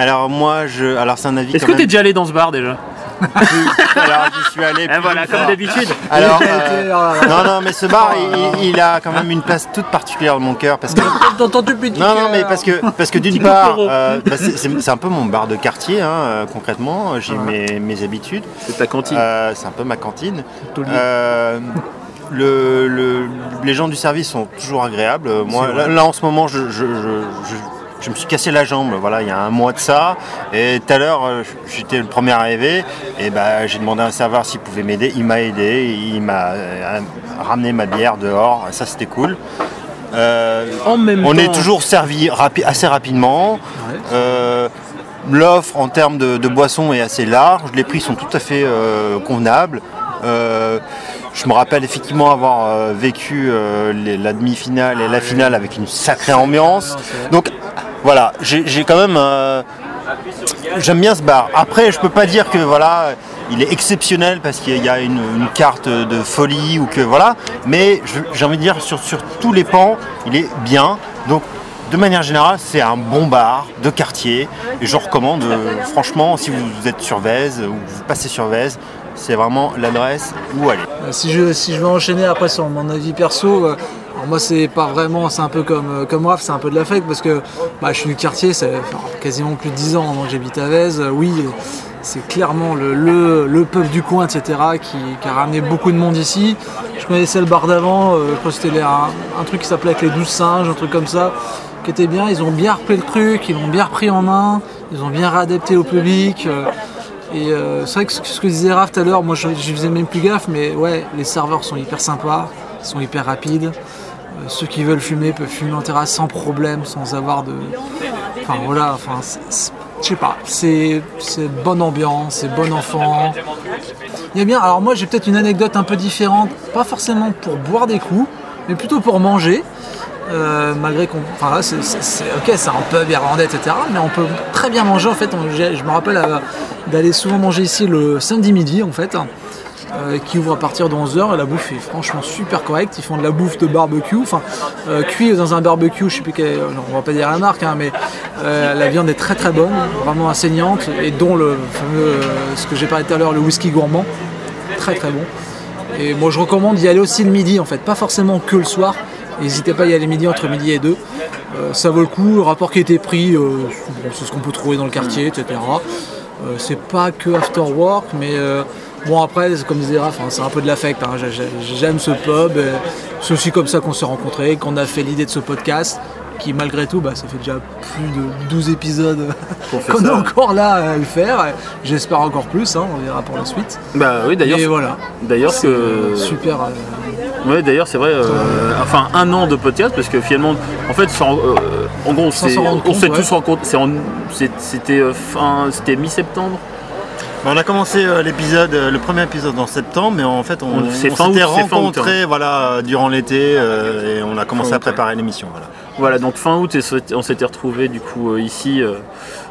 alors moi, je, alors c'est un avis. Est-ce que t'es même déjà allé dans ce bar déjà Alors j'y suis allé. Plus voilà, comme d'habitude. Alors, euh, oh non, non, mais ce bar, il, il a quand même une place toute particulière dans mon cœur parce que. Petit Non, non, mais parce que, parce que d'une part, euh, bah, c'est- un peu mon bar de quartier, hein, euh, concrètement. J'ai mes, mes habitudes. C'est ta cantine. Euh, c'est un peu ma cantine. Euh, le, le- les gens du service sont toujours agréables. Euh, Moi, là, là, en ce moment, je, je- je- je- je me suis cassé la jambe. Voilà, il y a un mois de ça. Et tout à l'heure, euh, j'étais le premier arrivé. Et bah, j'ai demandé à un serveur s'il pouvait m'aider. Il m'a aidé. Il m'a euh, ramené ma bière dehors. Ça, c'était cool. Euh, en même on temps, est toujours servi rapi- assez rapidement. Ouais. Euh, L'offre en termes de, de boissons est assez large. Les prix sont tout à fait euh, convenables. Je me rappelle effectivement avoir euh, vécu euh, les- la demi-finale et la finale avec une sacrée ambiance. Donc voilà, j'ai quand même. euh, J'aime bien ce bar. Après, je peux pas dire que voilà, il est exceptionnel parce qu'il y a une, une carte de folie ou que voilà. Mais j'ai envie de dire sur, sur tous les pans, il est bien. Donc, de manière générale, c'est un bon bar de quartier. Et je recommande, euh, franchement, si vous êtes sur Vez ou vous passez sur Vez, c'est vraiment l'adresse où aller. Euh, Si je, si veux enchaîner après sur mon avis perso, euh, alors moi c'est pas vraiment, c'est un peu comme, euh, comme c'est un peu de la fête parce que bah, je suis du quartier, ça fait quasiment plus de 10 ans donc j'habite à Vez. Euh, oui, c'est clairement le, le, le pub du coin, etc., qui, a ramené beaucoup de monde ici. Je connaissais le bar d'avant, je crois que c'était un, truc qui s'appelait avec les 12 singes, un truc comme ça, qui était bien. Ils ont bien repris le truc, ils l'ont bien repris en main, ils ont bien réadapté au public. Et euh, c'est vrai que ce que disait Raph tout à l'heure, moi je, je faisais même plus gaffe, mais ouais, les serveurs sont hyper sympas, ils sont hyper rapides. Euh, ceux qui veulent fumer peuvent fumer en terrasse sans problème, sans avoir de. Enfin voilà, enfin, je sais pas, c'est c'est bonne ambiance, c'est bon enfant. Il y a bien, alors moi j'ai peut-être une anecdote un peu différente, pas forcément pour boire des coups, mais plutôt pour manger. Euh, malgré qu'on. Enfin là, c'est, ok, c'est un pub irlandais, etc. Mais on peut très bien manger en fait. Je me rappelle euh, d'aller souvent manger ici le samedi midi en fait, euh, qui ouvre à partir de 11h. Et la bouffe est franchement super correcte. Ils font de la bouffe de barbecue, enfin cuit dans un barbecue, je sais plus quel. non, on va pas dire la marque, hein, mais la viande est très très bonne, vraiment assaignante, et dont le fameux, ce que j'ai parlé tout à l'heure, le whisky gourmand, très très bon. Et moi je recommande d'y aller aussi le midi en fait, pas forcément que le soir. N'hésitez pas à y aller le midi entre midi et deux. Euh, ça vaut le coup, le rapport qui a été pris, euh, c'est ce qu'on peut trouver dans le quartier, etc. Euh, c'est pas que After Work, mais bon après, comme disait Raph, hein, c'est un peu de l'affect. hein. J'ai- j'ai- J'aime ce pub. C'est aussi comme ça qu'on s'est rencontrés, qu'on a fait l'idée de ce podcast, qui malgré tout, bah, ça fait déjà plus de 12 épisodes Qu'on est encore là à le faire. J'espère encore plus, hein, on verra pour la suite. Bah oui, d'ailleurs, Et voilà, d'ailleurs c'est que super. Ouais, d'ailleurs, c'est vrai. euh, enfin, un an de podcast parce que finalement, en fait, sans, euh, en gros, on Sans s'est, s'en rendre on compte, s'est ouais. tous rencontrés. c'est en- c'est- C'était euh, fin, c'était mi-septembre. Bah, On a commencé euh, l'épisode, euh, le premier épisode en septembre, mais en fait on, On- c'est on fin août, s'était c'est fin août, rencontrés voilà, euh, durant l'été euh, et on a commencé à préparer l'émission. Voilà. Voilà, donc fin août, et on s'était retrouvés du coup euh, ici euh,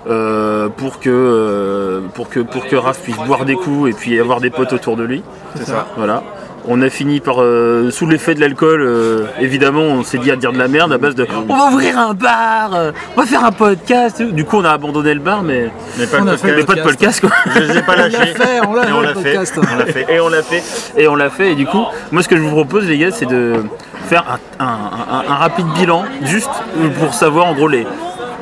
euh, pour que euh, pour que pour que Raph puisse boire des coups et puis avoir des potes autour de lui. C'est ça. Voilà. On a fini par, euh, sous l'effet de l'alcool, euh, évidemment, on s'est dit à dire de la merde à base de on va ouvrir un bar, euh, on va faire un podcast. Du coup, on a abandonné le bar, mais, Mais pas On le a fait mais podcast. pas de podcast quoi. Je les ai pas lâchés. on l'a fait, on l'a fait. podcast. On l'a fait. Et on l'a fait. Et on l'a fait. Et du coup, moi, ce que je vous propose, les gars, c'est de faire un, un- un- un rapide bilan, juste pour savoir en gros les.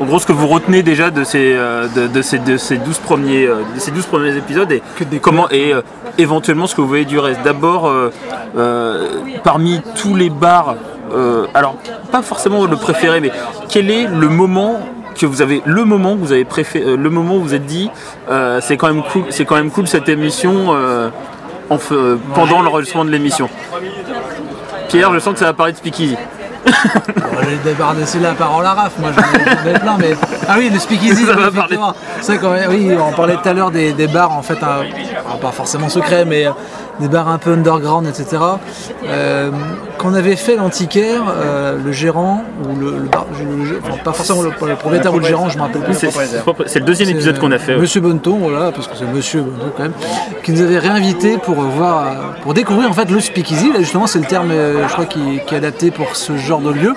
En gros, ce que vous retenez déjà de ces, euh, de, de ces, de ces 12 premiers, euh, de ces 12 premiers épisodes et comment et euh, éventuellement ce que vous voyez du reste. D'abord, euh, euh, parmi tous les bars, alors pas forcément le préféré, mais quel est le moment que vous avez, le moment que vous avez préféré, le moment où vous êtes dit, c'est quand même cool, c'est quand même cool cette émission. en pendant l'enregistrement de l'émission? Pierre, je sens que ça va parler de Speakeasy. J'ai débarrassé la parole à Raph, moi j'en ai, ai plein, mais. Ah oui, le speakeasy, Ça va effectivement. C'est vrai qu'on- oui, on parlait tout à l'heure des, des bars, en fait, alors, pas forcément secrets, mais euh, des bars un peu underground, etc. Euh, quand on avait fait l'antiquaire, euh, le gérant, ou le, le bar, je- le- enfin, pas forcément le, le propriétaire ou le gérant, je me rappelle plus. C'est c'est le deuxième épisode qu'on a fait. euh, ouais. Monsieur Bonneton, voilà, parce que c'est Monsieur Bonneton quand même, qui nous avait réinvité pour voir, pour découvrir en fait le speakeasy. Là justement, c'est le terme, euh, je crois, qui, qui est adapté pour ce genre de lieu,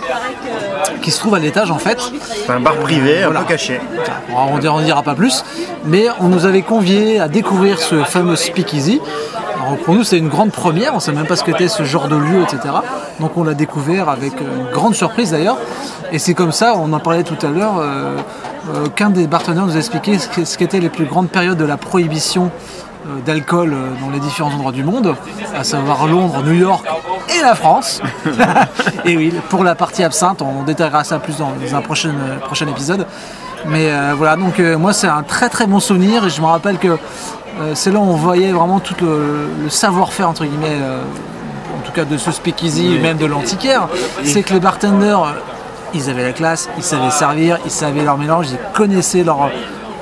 qui se trouve à l'étage en fait. C'est un bar privé, un Voilà. peu caché. On ne dira pas plus, mais on nous avait conviés à découvrir ce fameux speakeasy. Alors, pour nous, c'est une grande première, on ne savait même pas ce qu'était ce genre de lieu, etc. Donc on l'a découvert avec euh, grande surprise d'ailleurs. Et c'est comme ça, on en parlait tout à l'heure, euh, euh, qu'un des partenaires nous a expliqué ce qu'étaient les plus grandes périodes de la prohibition d'alcool dans les différents endroits du monde, à savoir Londres, New York et la France. et oui, pour la partie absinthe, on détaillera ça plus dans, un prochain épisode. Mais euh, voilà, donc euh, moi c'est un très très bon souvenir et je me rappelle que euh, c'est là où on voyait vraiment tout le, le savoir-faire entre guillemets, en tout cas de ce speakeasy, même de l'antiquaire. C'est que les bartenders, ils avaient la classe, ils savaient servir, ils savaient leur mélange, ils connaissaient leur,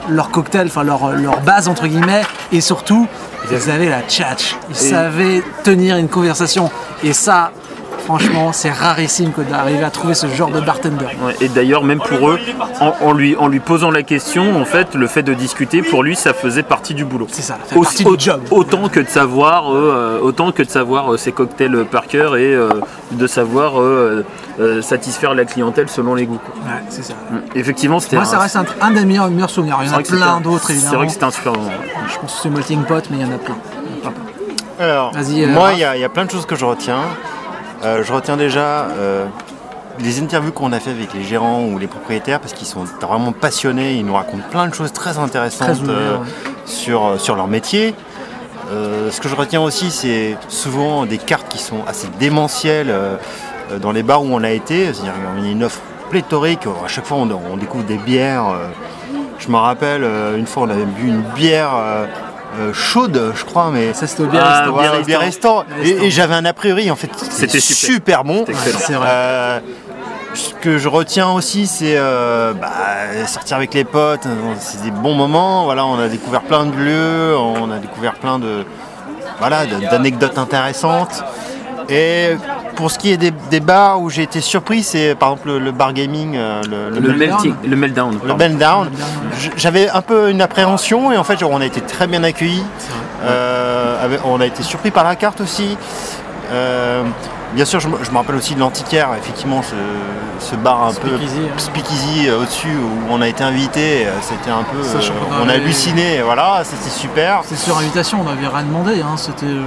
leur cocktail, enfin leur, leur base entre guillemets, et surtout ils avaient la tchatch, ils savaient tenir une conversation. Et ça, franchement, c'est rarissime que d'arriver à trouver ce genre de bartender. Ouais, et d'ailleurs, même pour eux, en, en lui, en lui posant la question, en fait, le fait de discuter, pour lui, ça faisait partie du boulot. C'est ça, ça fait partie du job. Autant que de savoir, euh, autant que de savoir euh, ses cocktails euh, par cœur et euh, de savoir euh, euh, satisfaire la clientèle selon les goûts. Ouais, c'est ça. Effectivement, c'était Moi, ça reste un, un des meilleurs, meilleurs souvenirs. Il y c'est en a plein d'autres, C'est évidemment. vrai que c'était un super moment. Je pense que c'est Melting Pot, mais il y en a plein. Il y en a plein. Alors, Vas-y, euh, moi, il y, a- il y a plein de choses que je retiens. Euh, je retiens déjà euh, les interviews qu'on a fait avec les gérants ou les propriétaires parce qu'ils sont vraiment passionnés. Ils nous racontent plein de choses très intéressantes Très euh, ouais. sur, sur leur métier. Ce que je retiens aussi, c'est souvent des cartes qui sont assez démentielles dans les bars où on a été. C'est-à-dire qu'il y a une offre pléthorique. À chaque fois, on, on découvre des bières. je me rappelle, une fois, on avait bu une bière euh, chaude, je crois, mais Ça, c'était au bien Ah, voilà, bien au bien restaurant. Et, et j'avais un a priori, en fait, C'était super. super, bon. C'est vrai. Euh, ce que je retiens aussi, c'est euh, bah, sortir avec les potes. C'est des bons moments. Voilà, on a découvert plein de lieux, on a découvert plein de voilà d'anecdotes intéressantes. Et pour ce qui est des, des bars où j'ai été surpris, c'est par exemple le, le bar gaming, euh, le, Le, le, melting, le meltdown. le pardon. bend down. J- J'avais un peu une appréhension et en fait genre, on a été très bien accueillis. Euh, avec- on a été surpris par la carte aussi. Euh, bien sûr, je, me- je me rappelle aussi de l'antiquaire, effectivement, ce, ce bar un Speakeasy, peu hein. speakeasy euh, au-dessus où on a été invité. C'était un peu, euh, on a halluciné. Voilà, c'était super. C'est sur invitation, on n'avait rien demandé. Hein. C'était euh,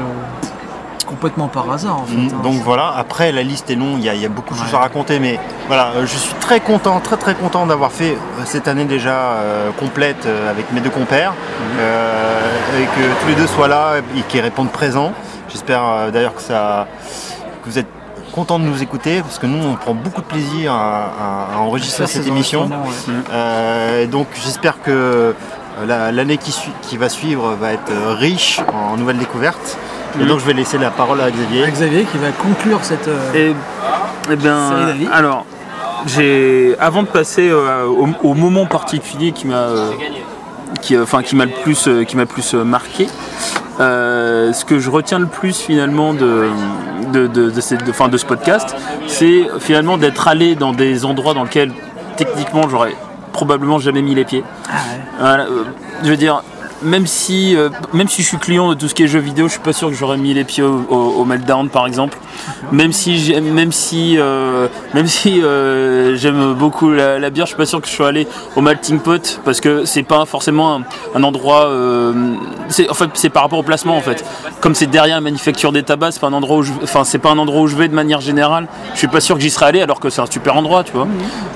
complètement par hasard en fait. Mm, hein. Donc voilà, après la liste est longue, il y, a- il y a beaucoup de choses à raconter, mais voilà, euh, je suis très content, très très content d'avoir fait euh, cette année déjà euh, complète euh, avec mes deux compères, euh, et que tous les deux soient là et qu'ils répondent présents. J'espère euh, d'ailleurs que, ça, que vous êtes contents de nous écouter, parce que nous on prend beaucoup de plaisir à, à- à enregistrer cette émission. ouais. Euh, et donc j'espère que la- l'année qui, suit- qui va suivre va être riche en nouvelles découvertes. Et donc je vais laisser la parole à Xavier. Xavier qui va conclure cette. euh, Et, eh bien, Série d'avis. alors, j'ai, avant de passer euh, au, au moment particulier qui m'a, euh, qui, enfin, qui m'a le plus, euh, qui m'a le plus marqué, euh, ce que je retiens le plus finalement de, de, de, de cette- de- ce podcast, c'est finalement d'être allé dans des endroits dans lesquels techniquement j'aurais probablement jamais mis les pieds. Ah ouais. Voilà, euh, je veux dire, même si, euh, même si je suis client de tout ce qui est jeux vidéo, je suis pas sûr que j'aurais mis les pieds au, au- au Meltdown par exemple. Même si, même si, euh, même si euh, j'aime beaucoup la, la bière, je suis pas sûr que je sois allé au Malting Pot parce que c'est pas forcément un, un endroit. euh, c'est en fait c'est par rapport au placement en fait. Comme c'est derrière la manufacture des tabacs, c'est pas un endroit où je, enfin c'est pas un endroit où je vais de manière générale. Je suis pas sûr que j'y serais allé alors que c'est un super endroit, tu vois.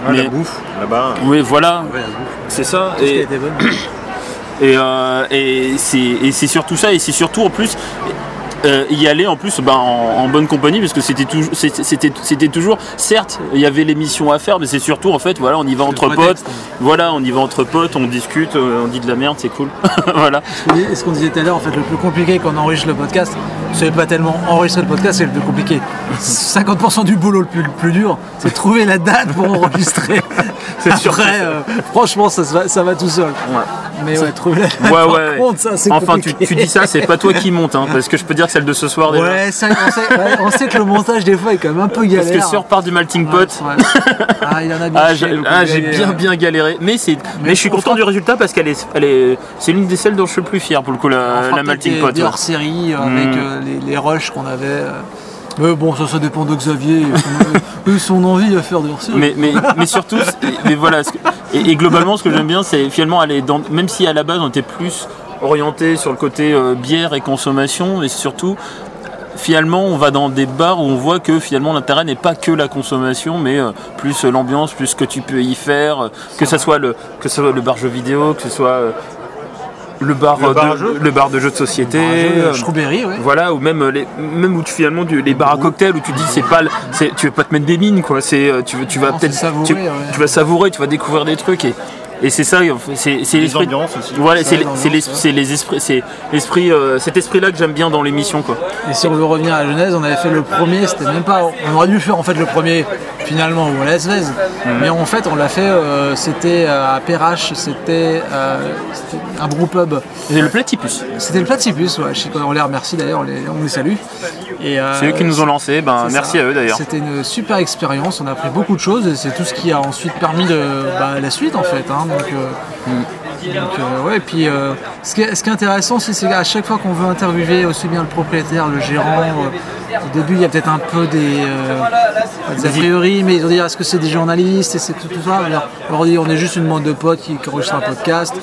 Ah, Mais- La bouffe, là-bas. Oui, voilà. C'est ça. Qui a Et, été bonne. Et, euh, et c'est surtout ça, et c'est surtout en plus euh, y aller en plus ben, en, en bonne compagnie parce que c'était toujours c'était toujours certes il y avait l'émission à faire mais c'est surtout en fait voilà on y va entre potes. Voilà on y va entre potes on discute euh, on dit de la merde c'est cool. Voilà. Et ce qu'on disait tout à l'heure, en fait, le plus compliqué quand on enregistre le podcast, c'est pas tellement enregistrer le podcast, c'est le plus compliqué. 50% du boulot le plus, le plus dur, c'est trouver la date pour enregistrer. C'est sûr euh, franchement, ça, va, ça va tout seul. Mais ouais, trouver la ouais par ouais contre, ça, enfin tu, tu dis ça c'est pas toi qui monte hein, parce que je peux dire que celle de ce soir déjà Ouais, ça, on, sait, ouais, on sait que le montage des fois est quand même un peu galère. parce que si on repart du malting Ouais, pot ouais. Ah, il en a bien Ah, j'ai ah, bien bien galéré, mais c'est mais, je suis on content fera- du résultat parce qu'elle est elle est c'est l'une des celles dont je suis le plus fier pour le coup la, la des- pot. des ouais. hors-série euh, Mm. avec euh, les, les rushs qu'on avait. euh. Mais bon, ça, ça dépend de Xavier. et son- eux, son envie à faire des hors-série. mais, mais, mais surtout, mais voilà, et, et globalement, ce que j'aime bien, c'est finalement aller dans, même si à la base on était plus orienté sur le côté euh, bière et consommation, mais surtout, finalement, on va dans des bars où on voit que finalement l'intérêt n'est pas que la consommation, mais euh, plus euh, l'ambiance, plus ce que tu peux y faire, euh, que ce soit le, que soit le bar jeu vidéo, que ce soit le bar, Le bar de, jeux. le bar de jeux de société. Ouais. voilà, ou même les, même où tu finalement du- les bars à cocktails où tu dis c'est pas, le- c'est, tu veux pas te mettre des mines quoi, c'est tu, veux- tu vas peut-être ouais. tu vas savourer, tu vas découvrir des trucs et, et c'est ça, c'est, c'est Les l'esprit. aussi. Voilà, c'est, l'ambiance, c'est, l'esprit, euh, cet esprit-là que j'aime bien dans l'émission quoi. Et si on veut revenir à la Genèse, on avait fait le premier, c'était même pas. On aurait dû faire en fait le premier finalement au Las Vegas. Mais en fait, on l'a fait, euh, c'était euh, à Perrache, c'était euh, c'était un groupe pub. C'est le platypus. C'était le Platypus, ouais. Je sais qu'on les remercie d'ailleurs, on les, on les salue. Euh, C'est eux qui nous ont lancé, ben merci ça. à eux d'ailleurs. C'était une super expérience, on a appris beaucoup de choses et c'est tout ce qui a ensuite permis de bah, la suite en fait. hein. donc, euh, Mm. donc, euh, ouais, et puis euh, ce, qui est, ce qui est intéressant aussi, c'est qu'à chaque fois qu'on veut interviewer aussi bien le propriétaire, le gérant, euh, au début il y a peut-être un peu des, euh, a priori, mais ils vont dire est-ce que c'est des journalistes et c'est tout, tout ça? Alors, on dit on est juste une bande de potes qui, qui enregistrent un podcast.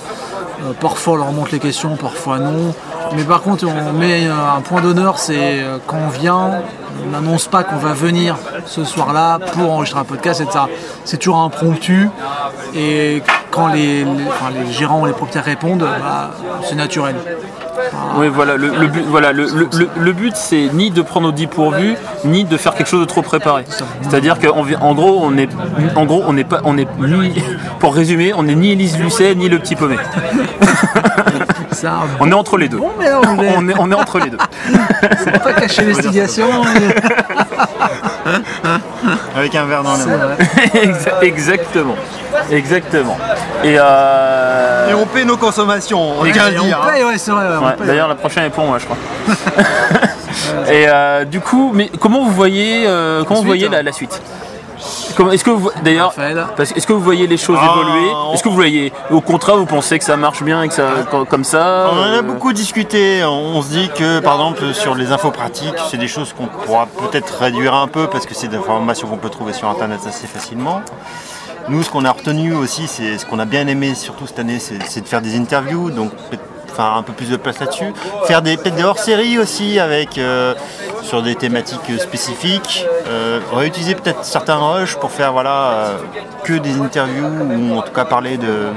Euh, parfois on leur montre les questions, parfois non. Mais par contre, on met euh, un point d'honneur, c'est euh, quand on vient, on n'annonce pas qu'on va venir ce soir-là pour enregistrer un podcast, etc. C'est toujours impromptu. Et quand les, les- enfin, les gérants ou les propriétaires répondent, bah, c'est naturel. Oui, voilà, le, le but, voilà, le, le- le- le but c'est ni de prendre au dépourvu, ni de faire quelque chose de trop préparé. C'est-à-dire qu'en gros, on est, en gros, on n'est pas, on est ni, pour résumer, on n'est ni Élise Lucet ni le petit paumé. C'est un On est entre les deux. bon mélange. On est, on est entre les deux. C'est pas cacher l'investigation. Avec un verre dans la main. Exactement, exactement. Et, euh, Et on paie nos consommations, on le dire. hein. ouais, ouais. D'ailleurs, la prochaine est pour moi, je crois. Et euh, du coup, mais comment vous voyez, euh, comment vous voyez hein. la, la suite? Est-ce que vous, d'ailleurs, est-ce que vous voyez les choses Ah, évoluer? On- Est-ce que vous voyez, au contraire, vous pensez que ça marche bien et que ça, co- comme ça On en euh, a beaucoup discuté. On se dit que, par exemple, sur les infos pratiques, c'est des choses qu'on pourra peut-être réduire un peu parce que c'est des informations qu'on peut trouver sur Internet assez facilement. Nous, ce qu'on a retenu aussi, c'est ce qu'on a bien aimé, surtout cette année, c'est c'est de faire des interviews. Donc, faire un peu plus de place là-dessus. Faire des peut-être des hors-séries aussi avec euh, sur des thématiques spécifiques. Euh, réutiliser peut-être certains rushs pour faire voilà euh, que des interviews ou en tout cas parler de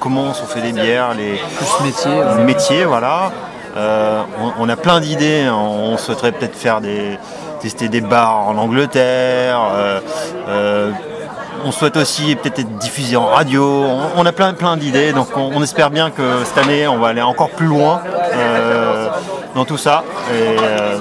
comment sont fait les bières, les Plus métier. le métier, voilà. Euh, on, on a plein d'idées. On souhaiterait peut-être faire des tester des bars en Angleterre. euh, euh, on souhaite aussi peut-être être diffusé en radio. On, a plein d'idées. Donc on, on espère bien que cette année on va aller encore plus loin euh, dans tout ça. Et euh,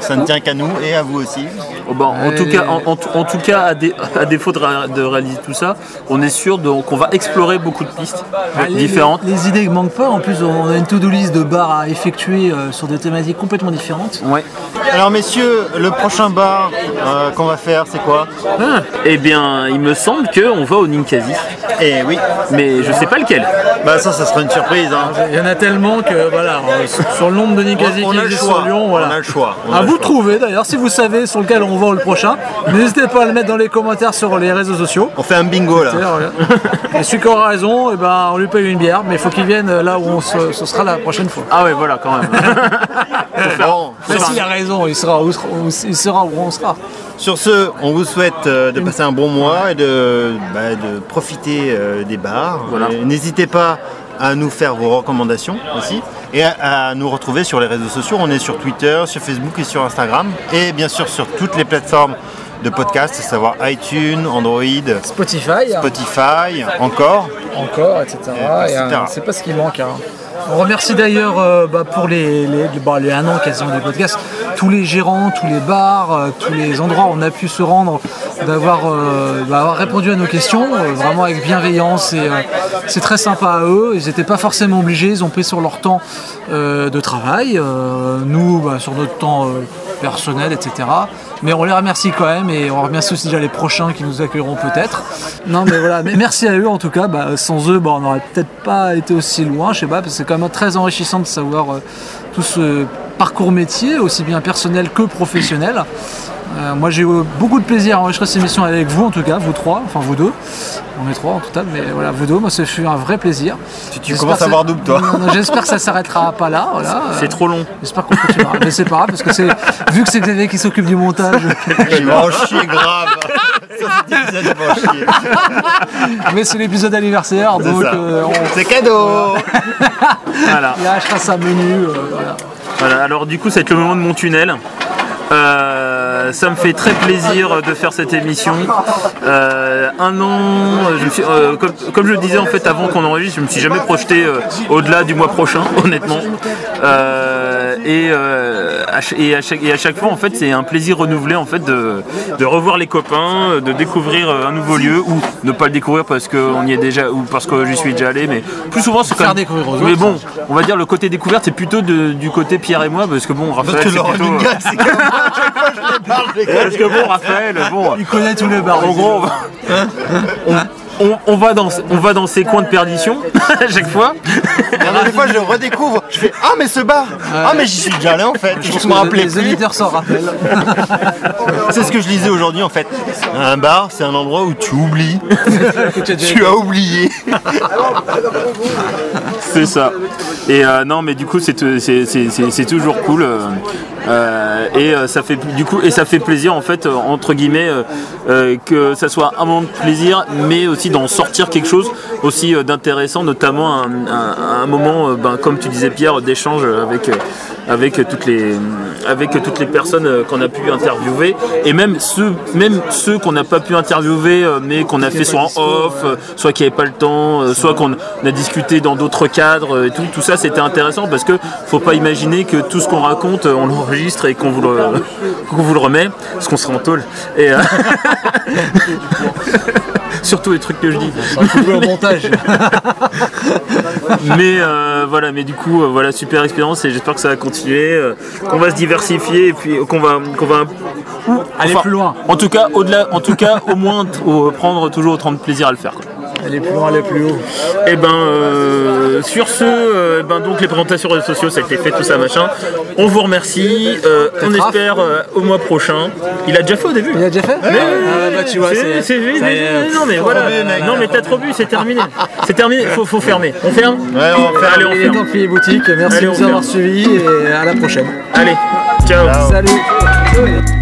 ça ne tient qu'à nous et à vous aussi. Oh, bah, en, tout cas, en, en tout- en tout cas, à, dé- à défaut de, ré- de réaliser tout ça, on est sûr qu'on va explorer beaucoup de pistes Ah, différentes. Les, les idées ne manquent pas. En plus, on a une to-do list de bars à effectuer euh, sur des thématiques complètement différentes. Ouais. Alors messieurs, le prochain bar euh, qu'on va faire, c'est quoi? Ah, eh bien, il me semble qu'on va au Ninkasi, Eh oui, mais je sais pas lequel. bah ça, ça sera une surprise. hein. Il y en a tellement que voilà, euh, sur le nombre de Ninkasi qui a le existent choix. sur Lyon, voilà. On a le choix. On a À le vous choix. trouver d'ailleurs, si vous savez sur lequel on le prochain, n'hésitez pas à le mettre dans les commentaires sur les réseaux sociaux. On fait un bingo là. Euh, Et celui qui aura raison, eh ben, on lui paye une bière, mais il faut qu'il vienne là où on se, ce sera la prochaine fois. Ah ouais, voilà, quand même. Bon, Mais s'il a raison, il sera, où, il sera où on sera. sur ce, on vous souhaite euh, de passer un bon mois et de, bah, de profiter euh, des bars. Voilà. Et N'hésitez pas à nous faire vos recommandations aussi et à, à nous retrouver sur les réseaux sociaux. On est sur Twitter, sur Facebook et sur Instagram et bien sûr sur toutes les plateformes de podcast, à savoir iTunes, Android, Spotify, Spotify, encore. encore, etc. Et Et, euh, c'est pas ce qui manque. hein. On remercie d'ailleurs euh, bah, pour les, bah, les un an quasiment des podcasts, tous les gérants, tous les bars, euh, tous les endroits où on a pu se rendre, d'avoir euh, répondu à nos questions, vraiment avec bienveillance. C'est très sympa à eux. Ils n'étaient pas forcément obligés, ils ont pris sur leur temps de travail, nous bah, sur notre temps personnel, etc. Mais on les remercie quand même et on remercie aussi déjà les prochains qui nous accueilleront peut-être. Non mais voilà, mais merci à eux en tout cas. Bah, sans eux, bah, on n'aurait peut-être pas été aussi loin, je sais pas, parce que c'est quand même très enrichissant de savoir euh, tout ce parcours métier, aussi bien personnel que professionnel. Euh, moi j'ai eu beaucoup de plaisir à enregistrer cette émission avec vous en tout cas, vous trois, enfin vous deux. On est trois en total, mais voilà, vous deux, moi ça fut un vrai plaisir. Tu, commences que à ça- voir double toi. J'espère que ça s'arrêtera pas là. Voilà. C'est trop long. J'espère qu'on continuera. Mais c'est pas grave, parce que c'est vu que c'est Xavier qui s'occupe du montage, Il va en chier grave. Ça, cet épisode, il va en chier. mais c'est l'épisode anniversaire, donc euh, on C'est cadeau Voilà. il achètera sa menu. euh, voilà. Voilà, alors du coup, ça va être le moment de mon tunnel. Euh, ça me fait très plaisir de faire cette émission. Euh, un an, je me suis, euh, comme, comme je le disais en fait avant qu'on enregistre, je me suis jamais projeté euh, au-delà du mois prochain, honnêtement. Euh, et, euh, à, ch- et, à chaque, et à chaque fois, en fait, c'est un plaisir renouvelé en fait de, de revoir les copains, de découvrir euh, un nouveau lieu ou ne pas le découvrir parce qu'on y est déjà ou parce que j'y suis déjà allé. Mais plus souvent, c'est quand même. découvrir aux Mais bon, on va dire le côté découverte, c'est plutôt de- du côté Pierre et moi parce que bon, Raphaël, c'est le plutôt. Parce que bon, Raphaël, bon. Il connaît tous les bars. En gros, on va, on, on- on va dans, on va dans ces coins de perdition à chaque fois. Alors, des fois, je le redécouvre. Je fais Ah, mais ce bar Ah, mais j'y suis déjà allé en fait. Je me rappelais les plus. auditeurs s'en rappellent. C'est ce que je lisais aujourd'hui en fait. Un bar, c'est un endroit où tu oublies. Tu as oublié. C'est ça. Et euh, non, mais du coup, c'est c'est- c'est- c'est- c'est toujours cool. Euh, et euh, ça fait du coup et ça fait plaisir en fait euh, entre guillemets que ça soit un moment de plaisir, mais aussi d'en sortir quelque chose aussi d'intéressant, notamment un, un- un moment, ben, comme tu disais Pierre, d'échange avec avec toutes les avec toutes les personnes qu'on a pu interviewer et même ceux même ceux qu'on n'a pas pu interviewer mais qu'on a fait soit en off, soit qui n'avaient pas le temps, soit qu'on a discuté dans d'autres cadres et tout. Tout ça c'était intéressant parce que faut pas imaginer que tout ce qu'on raconte on l'enregistre et qu'on vous le qu'on vous le remet parce qu'on sera en tôle. Et euh, surtout les trucs que je dis. au montage. mais euh, voilà, mais du coup, euh, voilà, super expérience et j'espère que ça va continuer, qu'on va se diversifier et puis qu'on va, qu'on va Aller enfin, plus loin. En tout cas, au-delà, en tout cas, au moins au- prendre toujours autant de plaisir à le faire. quoi. Elle est plus loin, est plus haut. Et ben euh, sur ce, euh, ben donc les présentations réseaux sociaux, ça a été fait, tout ça machin. On vous remercie. euh, on espère euh, au mois prochain. Il a déjà fait au début. Il a déjà fait Ah, bah, tu vois, C'est- c'est. non mais voilà. mec. Non mais t'as trop bu, c'est terminé. C'est terminé. Faut, faut fermer. On ferme. Ouais, on faire Allez, on ferme. de plier boutique. Merci Allez, de nous avoir ferme. suivis et à la prochaine. Allez. Ciao. Ciao. Salut